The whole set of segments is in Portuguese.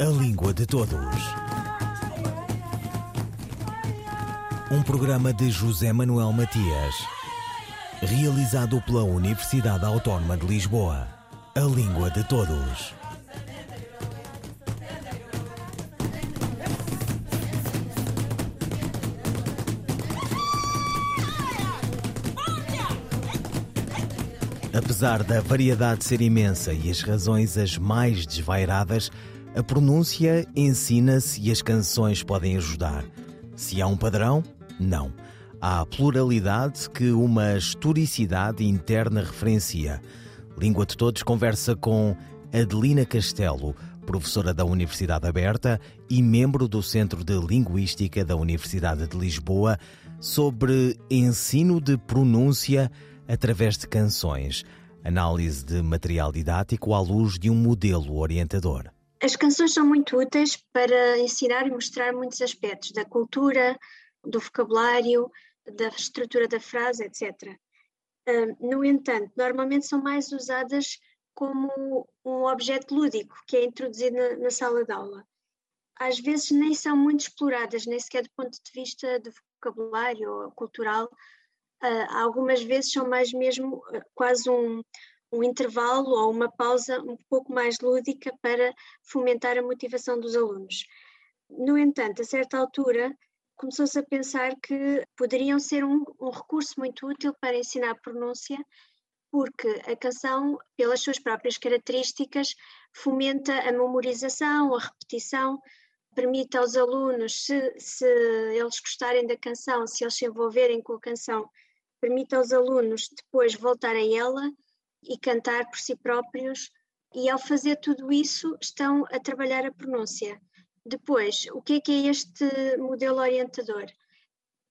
A Língua de Todos. Um programa de José Manuel Matias, realizado pela Universidade Autónoma de Lisboa. A Língua de Todos. Apesar da variedade ser imensa e as razões as mais desvairadas, a pronúncia ensina-se e as canções podem ajudar. Se há um padrão, não. Há pluralidade que uma historicidade interna referencia. Língua de Todos conversa com Adelina Castelo, professora da Universidade Aberta e membro do Centro de Linguística da Universidade de Lisboa, sobre ensino de pronúncia através de canções, análise de material didático à luz de um modelo orientador. As canções são muito úteis para ensinar e mostrar muitos aspectos da cultura, do vocabulário, da estrutura da frase, etc. No entanto, normalmente são mais usadas como um objeto lúdico que é introduzido na, sala de aula. Às vezes nem são muito exploradas, nem sequer do ponto de vista do vocabulário ou cultural, uh, algumas vezes são mais mesmo uh, quase um, um intervalo ou uma pausa um pouco mais lúdica para fomentar a motivação dos alunos. No entanto, a certa altura, começou-se a pensar que poderiam ser um, um, recurso muito útil para ensinar pronúncia, porque a canção, pelas suas próprias características, fomenta a memorização, a repetição, permite aos alunos, se, se eles gostarem da canção, se eles se envolverem com a canção, permite aos alunos depois voltar a ela e cantar por si próprios, e ao fazer tudo isso estão a trabalhar a pronúncia. Depois, o que é que é este modelo orientador?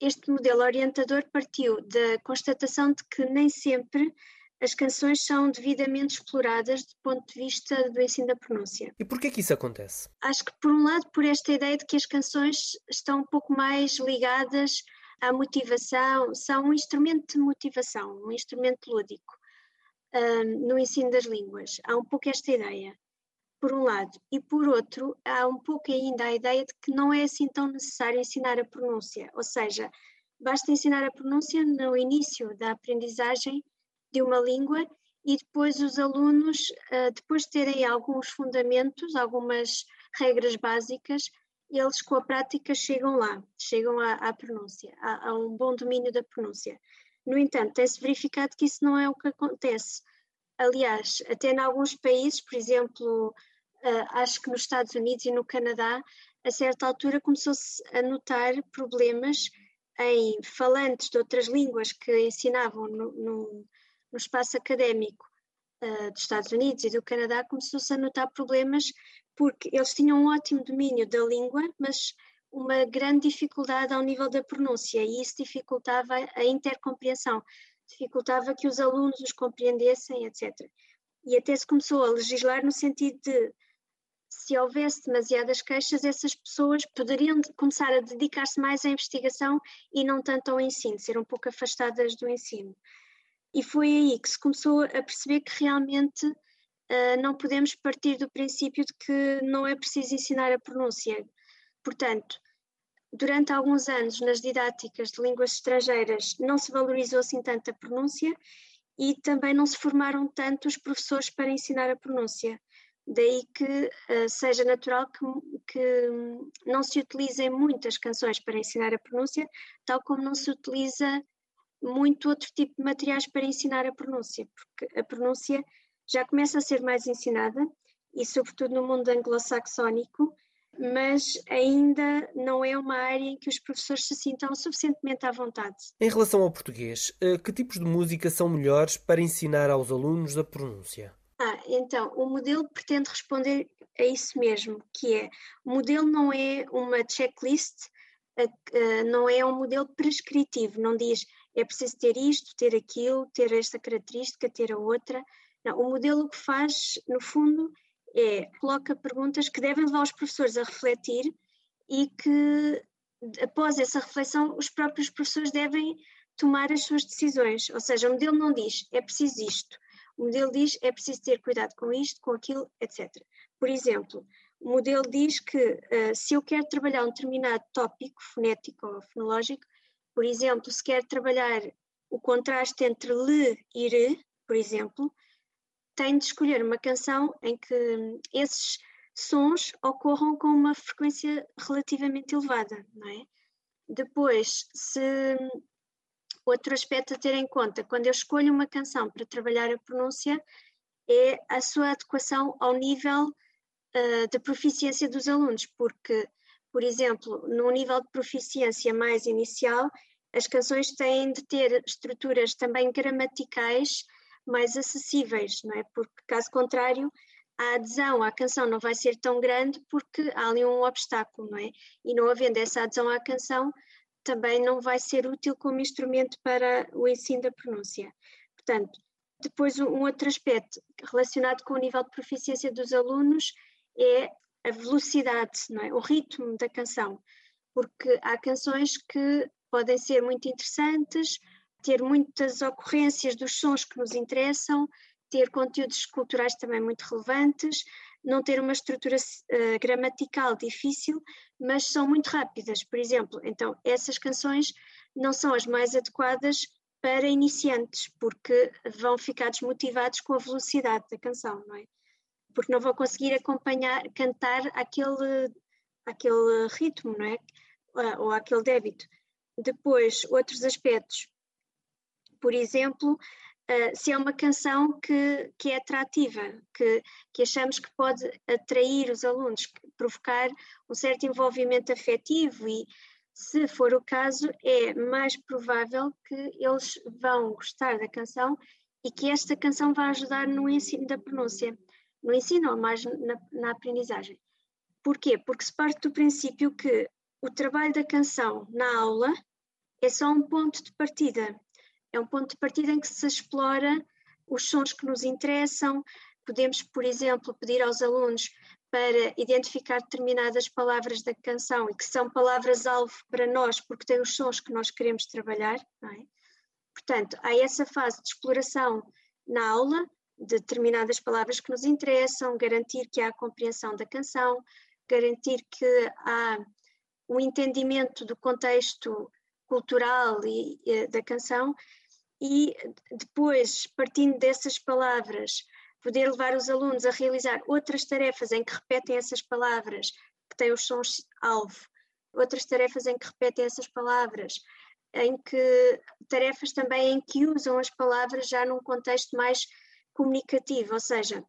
Este modelo orientador partiu da constatação de que nem sempre as canções são devidamente exploradas do ponto de vista do ensino da pronúncia. E por que que isso acontece? Acho que por um lado por esta ideia de que as canções estão um pouco mais ligadas a motivação, são um instrumento de motivação, um instrumento lúdico um, no ensino das línguas. Há um pouco esta ideia, por um lado, e por outro, há um pouco ainda a ideia de que não é assim tão necessário ensinar a pronúncia, ou seja, basta ensinar a pronúncia no início da aprendizagem de uma língua e depois os alunos, uh, depois de terem alguns fundamentos, algumas regras básicas, eles com a prática chegam lá, chegam à, à pronúncia, a, a, um bom domínio da pronúncia. No entanto, tem-se verificado que isso não é o que acontece. Aliás, até em alguns países, por exemplo, uh, acho que nos Estados Unidos e no Canadá, a certa altura começou-se a notar problemas em falantes de outras línguas que ensinavam no, no, no espaço académico uh, dos Estados Unidos e do Canadá, começou-se a notar problemas porque eles tinham um ótimo domínio da língua, mas uma grande dificuldade ao nível da pronúncia, e isso dificultava a intercompreensão, dificultava que os alunos os compreendessem, etc. E até se começou a legislar no sentido de se houvesse demasiadas queixas, essas pessoas poderiam começar a dedicar-se mais à investigação e não tanto ao ensino, ser um pouco afastadas do ensino. E foi aí que se começou a perceber que realmente uh, não podemos partir do princípio de que não é preciso ensinar a pronúncia. Portanto, durante alguns anos nas didáticas de línguas estrangeiras não se valorizou assim tanto a pronúncia e também não se formaram tanto os professores para ensinar a pronúncia. Daí que uh, seja natural que, que não se utilizem muitas canções para ensinar a pronúncia, tal como não se utiliza muito outro tipo de materiais para ensinar a pronúncia, porque a pronúncia já começa a ser mais ensinada, e sobretudo no mundo anglo-saxónico, mas ainda não é uma área em que os professores se sintam suficientemente à vontade. Em relação ao português, eh, que tipos de música são melhores para ensinar aos alunos a pronúncia? Ah, então, o modelo pretende responder a isso mesmo, que é, o modelo não é uma checklist, não é um modelo prescritivo, não diz é preciso ter isto, ter aquilo, ter esta característica, ter a outra. Não, o modelo que faz, no fundo, é coloca perguntas que devem levar os professores a refletir e que, após essa reflexão, os próprios professores devem tomar as suas decisões. Ou seja, o modelo não diz é preciso isto, o modelo diz é preciso ter cuidado com isto, com aquilo, etc. Por exemplo, O modelo diz que uh, se eu quero trabalhar um determinado tópico fonético ou fonológico, por exemplo, se quero trabalhar o contraste entre le e re, por exemplo, tenho de escolher uma canção em que esses sons ocorram com uma frequência relativamente elevada, não é? Depois, se outro aspecto a ter em conta, quando eu escolho uma canção para trabalhar a pronúncia, é a sua adequação ao nível uh, de proficiência dos alunos, porque, por exemplo, no nível de proficiência mais inicial, as canções têm de ter estruturas também gramaticais mais acessíveis, não é? Porque, caso contrário, a adesão à canção não vai ser tão grande porque há ali um obstáculo, não é? E não havendo essa adesão à canção, também não vai ser útil como instrumento para o ensino da pronúncia. Portanto, depois um outro aspecto relacionado com o nível de proficiência dos alunos é a velocidade, não é? o ritmo da canção, porque há canções que podem ser muito interessantes, ter muitas ocorrências dos sons que nos interessam, ter conteúdos culturais também muito relevantes, não ter uma estrutura uh, gramatical difícil, mas são muito rápidas, por exemplo. Então, essas canções não são as mais adequadas para iniciantes, porque vão ficar desmotivados com a velocidade da canção, não é? Porque não vão conseguir acompanhar, cantar aquele, aquele ritmo, não é? Ou aquele débito. Depois, outros aspectos. Por exemplo, uh, se é uma canção que, que é atrativa, que, que achamos que pode atrair os alunos, provocar um certo envolvimento afetivo e, se for o caso, é mais provável que eles vão gostar da canção e que esta canção vai ajudar no ensino da pronúncia, no ensino ou mais na, na aprendizagem. Porquê? Porque se parte do princípio que o trabalho da canção na aula é só um ponto de partida. É um ponto de partida em que se explora os sons que nos interessam. Podemos, por exemplo, pedir aos alunos para identificar determinadas palavras da canção e que são palavras-alvo para nós, porque têm os sons que nós queremos trabalhar. É? Portanto, há essa fase de exploração na aula de determinadas palavras que nos interessam, garantir que há a compreensão da canção, garantir que há o entendimento do contexto cultural e, e da canção e depois, partindo dessas palavras, poder levar os alunos a realizar outras tarefas em que repetem essas palavras, que têm os sons alvo, outras tarefas em que repetem essas palavras, em que tarefas também em que usam as palavras já num contexto mais comunicativo, ou seja,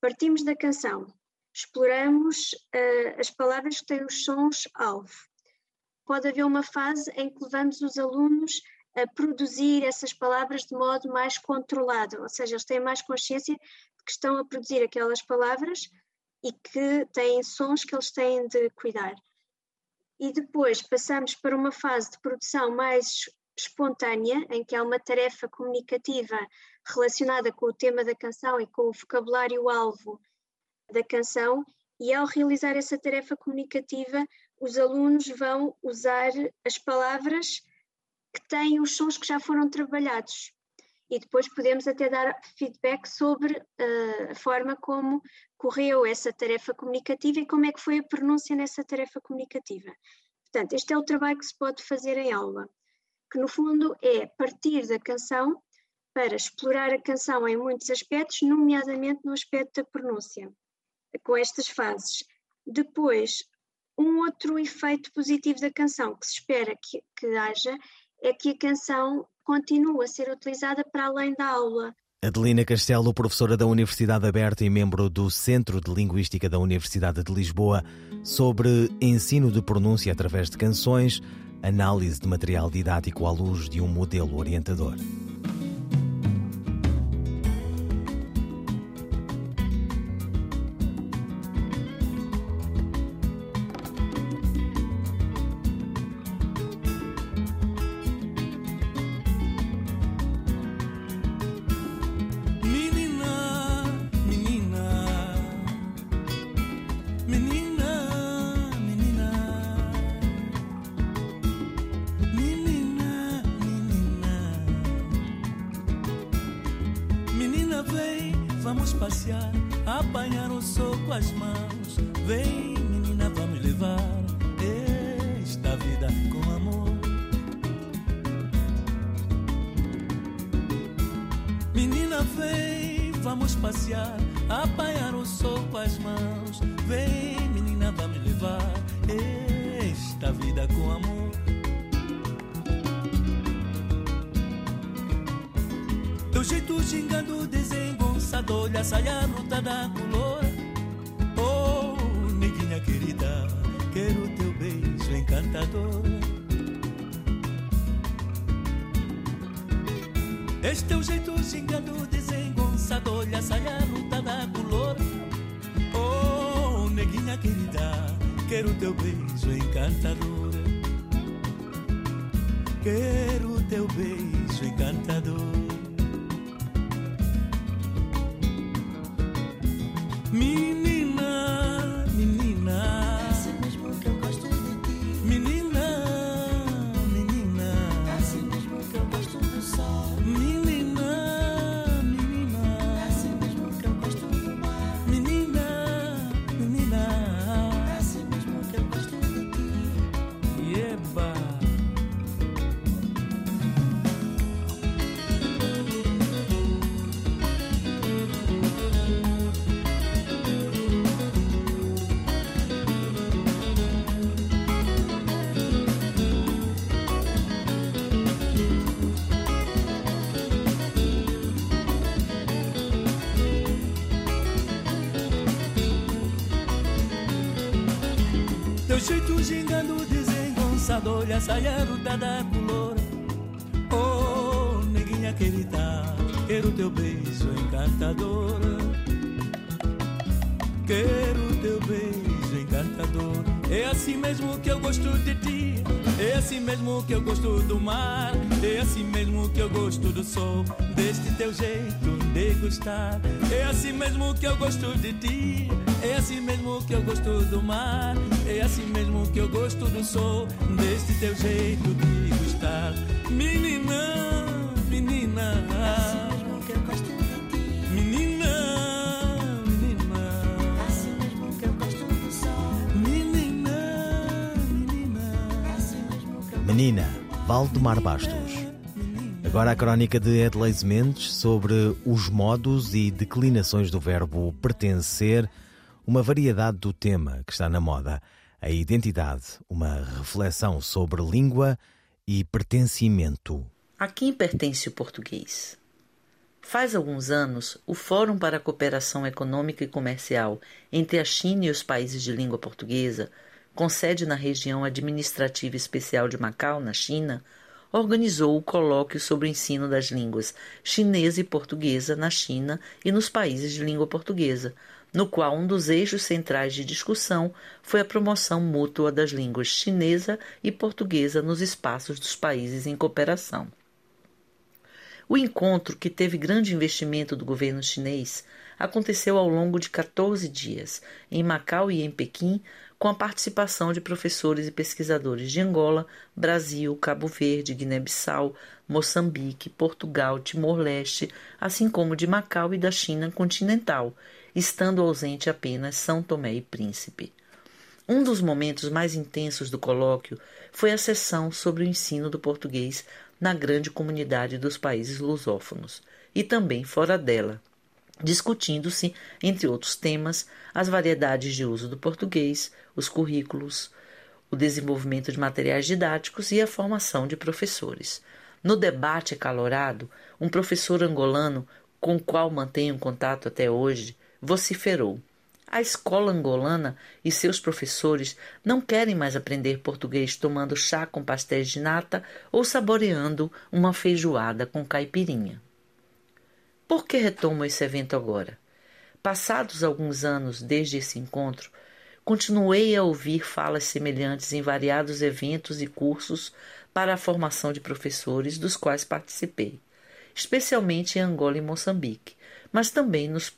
partimos da canção, exploramos uh, as palavras que têm os sons alvo. Pode haver uma fase em que levamos os alunos a produzir essas palavras de modo mais controlado, ou seja, eles têm mais consciência de que estão a produzir aquelas palavras e que têm sons que eles têm de cuidar. E depois passamos para uma fase de produção mais espontânea, em que há uma tarefa comunicativa relacionada com o tema da canção e com o vocabulário-alvo da canção, e ao realizar essa tarefa comunicativa, os alunos vão usar as palavras que têm os sons que já foram trabalhados. E depois podemos até dar feedback sobre uh, a forma como correu essa tarefa comunicativa e como é que foi a pronúncia nessa tarefa comunicativa. Portanto, este é o trabalho que se pode fazer em aula, que no fundo é partir da canção para explorar a canção em muitos aspectos, nomeadamente no aspecto da pronúncia, com estas fases. Depois, um outro efeito positivo da canção que se espera que, que haja é que a canção continua a ser utilizada para além da aula. Adelina Castelo, professora da Universidade Aberta e membro do Centro de Linguística da Universidade de Lisboa, sobre ensino de pronúncia através de canções, análise de material didático à luz de um modelo orientador. Vamos passear, apanhar um soco tuas mãos. Vem, menina, vamos levar esta vida com amor. Menina, vem, vamos passear, apanhar o sol com as mãos. Vem, menina, vamos levar esta vida com amor. Teu jeito gingando, desengonçado, olha, saia luta da color. Oh, neguinha querida, quero teu beijo encantador. Este teu jeito gingando, desengonçado, olha, saia luta da color. Oh, neguinha querida, quero teu beijo encantador. Quero teu beijo encantador. Menina, jeito gingando, desengonçado, olha, saia ruda da color. Oh, neguinha querida, quero teu beijo encantador. Quero teu beijo encantador. É assim mesmo que eu gosto de ti. É assim mesmo que eu gosto do mar. É assim mesmo que eu gosto do sol. Deste teu jeito de gostar. É assim mesmo que eu gosto de ti. É assim mesmo que eu gosto do mar. É assim mesmo que eu gosto do sol. Deste teu jeito de gostar. Menina, menina. Assim mesmo que eu gosto de ti. Menina, menina. Assim mesmo que eu gosto do sol. Menina, menina. Assim mesmo que eu Menina, Valdemar Bastos. Agora a crónica de Edleis Mendes sobre os modos e declinações do verbo pertencer, uma variedade do tema que está na moda, a identidade, uma reflexão sobre língua e pertencimento. A quem pertence o português? Faz alguns anos, o Fórum para a Cooperação Econômica e Comercial entre a China e os países de língua portuguesa, com sede na região administrativa especial de Macau, na China, organizou o colóquio sobre o ensino das línguas chinesa e portuguesa na China e nos países de língua portuguesa, no qual um dos eixos centrais de discussão foi a promoção mútua das línguas chinesa e portuguesa nos espaços dos países em cooperação. O encontro, que teve grande investimento do governo chinês, aconteceu ao longo de 14 dias, em Macau e em Pequim, com a participação de professores e pesquisadores de Angola, Brasil, Cabo Verde, Guiné-Bissau, Moçambique, Portugal, Timor-Leste, assim como de Macau e da China continental, estando ausente apenas São Tomé e Príncipe. Um dos momentos mais intensos do colóquio foi a sessão sobre o ensino do português na grande comunidade dos países lusófonos e também fora dela, discutindo-se, entre outros temas, as variedades de uso do português, os currículos, o desenvolvimento de materiais didáticos e a formação de professores. No debate acalorado, um professor angolano, com o qual mantenho contato até hoje, vociferou: A escola angolana e seus professores não querem mais aprender português tomando chá com pastéis de nata ou saboreando uma feijoada com caipirinha. Por que retomo esse evento agora? Passados alguns anos desde esse encontro, continuei a ouvir falas semelhantes em variados eventos e cursos para a formação de professores dos quais participei, especialmente em Angola e Moçambique, mas também nos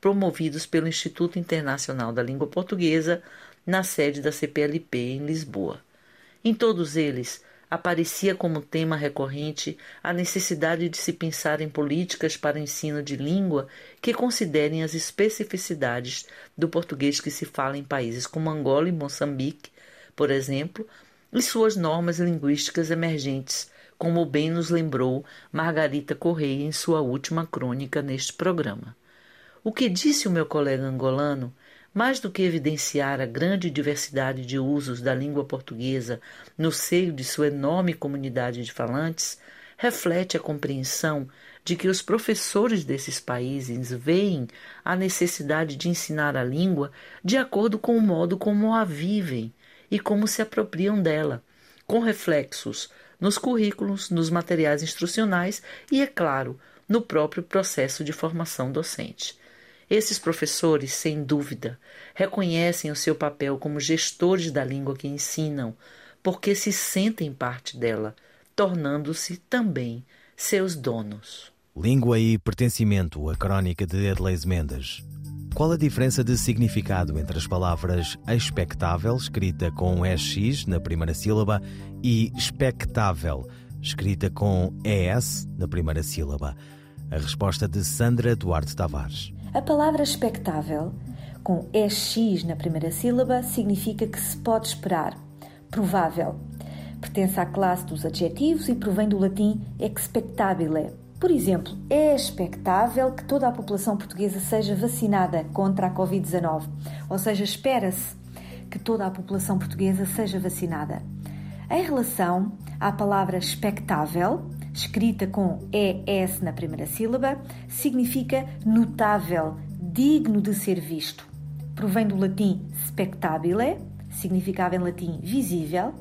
promovidos pelo Instituto Internacional da Língua Portuguesa, na sede da CPLP em Lisboa. Em todos eles, aparecia como tema recorrente a necessidade de se pensar em políticas para o ensino de língua que considerem as especificidades do português que se fala em países como Angola e Moçambique, por exemplo, e suas normas linguísticas emergentes, como bem nos lembrou Margarita Correia em sua última crônica neste programa. O que disse o meu colega angolano mais do que evidenciar a grande diversidade de usos da língua portuguesa no seio de sua enorme comunidade de falantes, reflete a compreensão de que os professores desses países veem a necessidade de ensinar a língua de acordo com o modo como a vivem e como se apropriam dela, com reflexos nos currículos, nos materiais instrucionais e, é claro, no próprio processo de formação docente. Esses professores, sem dúvida, reconhecem o seu papel como gestores da língua que ensinam, porque se sentem parte dela, tornando-se também seus donos. Língua e pertencimento, a crónica de Edleis Mendes. Qual a diferença de significado entre as palavras expectável, escrita com EX na primeira sílaba, e expectável, escrita com ES na primeira sílaba? A resposta de Sandra Duarte Tavares. A palavra expectável, com EX na primeira sílaba, significa que se pode esperar, provável. Pertence à classe dos adjetivos e provém do latim expectabile. Por exemplo, é expectável que toda a população portuguesa seja vacinada contra a Covid-19, ou seja, espera-se que toda a população portuguesa seja vacinada. Em relação à palavra expectável, escrita com ES na primeira sílaba, significa notável, digno de ser visto. Provém do latim spectabile, significava em latim visível,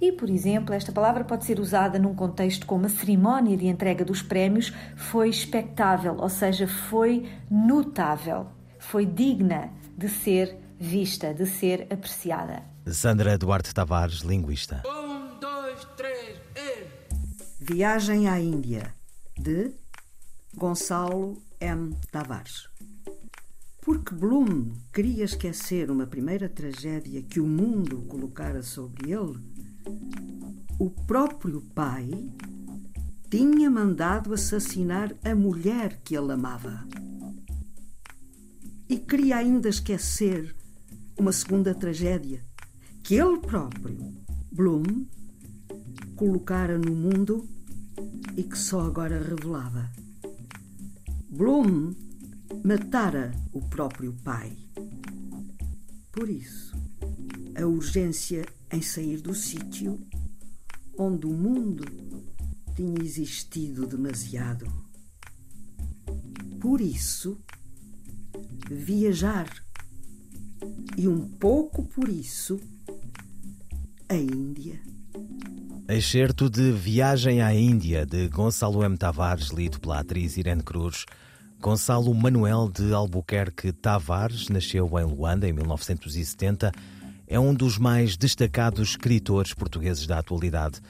e, por exemplo, esta palavra pode ser usada num contexto como a cerimónia de entrega dos prémios foi expectável, ou seja, foi notável, foi digna de ser vista, de ser apreciada. Sandra Duarte Tavares, linguista. Viagem à Índia, de Gonçalo M. Tavares. Porque Bloom queria esquecer uma primeira tragédia que o mundo colocara sobre ele, o próprio pai tinha mandado assassinar a mulher que ele amava. E queria ainda esquecer uma segunda tragédia que ele próprio, Bloom, colocara no mundo e que só agora revelava. Bloom matara o próprio pai. Por isso, a urgência em sair do sítio onde o mundo tinha existido demasiado. Por isso, viajar. E um pouco por isso, a Índia. Excerto de Viagem à Índia, de Gonçalo M. Tavares, lido pela atriz Irene Cruz. Gonçalo Manuel de Albuquerque Tavares nasceu em Luanda em 1970. É um dos mais destacados escritores portugueses da atualidade.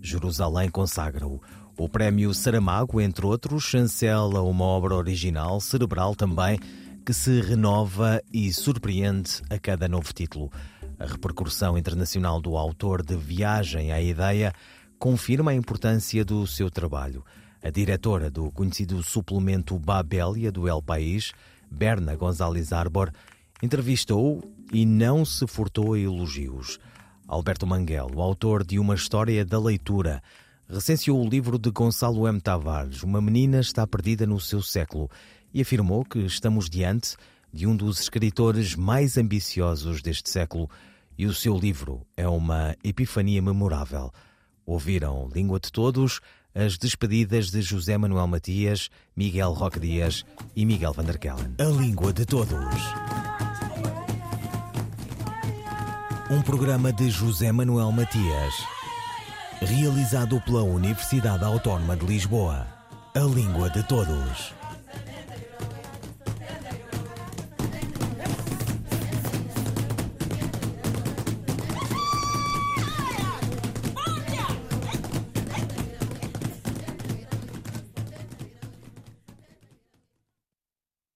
Jerusalém consagra-o. O prémio Saramago, entre outros, chancela uma obra original, cerebral também, que se renova e surpreende a cada novo título. A repercussão internacional do autor de Viagem à Ideia confirma a importância do seu trabalho. A diretora do conhecido suplemento Babélia do El País, Berna Gonzalez Arbor, entrevistou e não se furtou a elogios. Alberto Manguel, autor de Uma História da Leitura, recenseou o livro de Gonçalo M. Tavares, Uma Menina Está Perdida no Seu Século, e afirmou que estamos diante de um dos escritores mais ambiciosos deste século e o seu livro é uma epifania memorável. Ouviram Língua de Todos, as despedidas de José Manuel Matias, Miguel Roque Dias e Miguel van der Kellen. A Língua de Todos. Um programa de José Manuel Matias, realizado pela Universidade Autónoma de Lisboa. A Língua de Todos.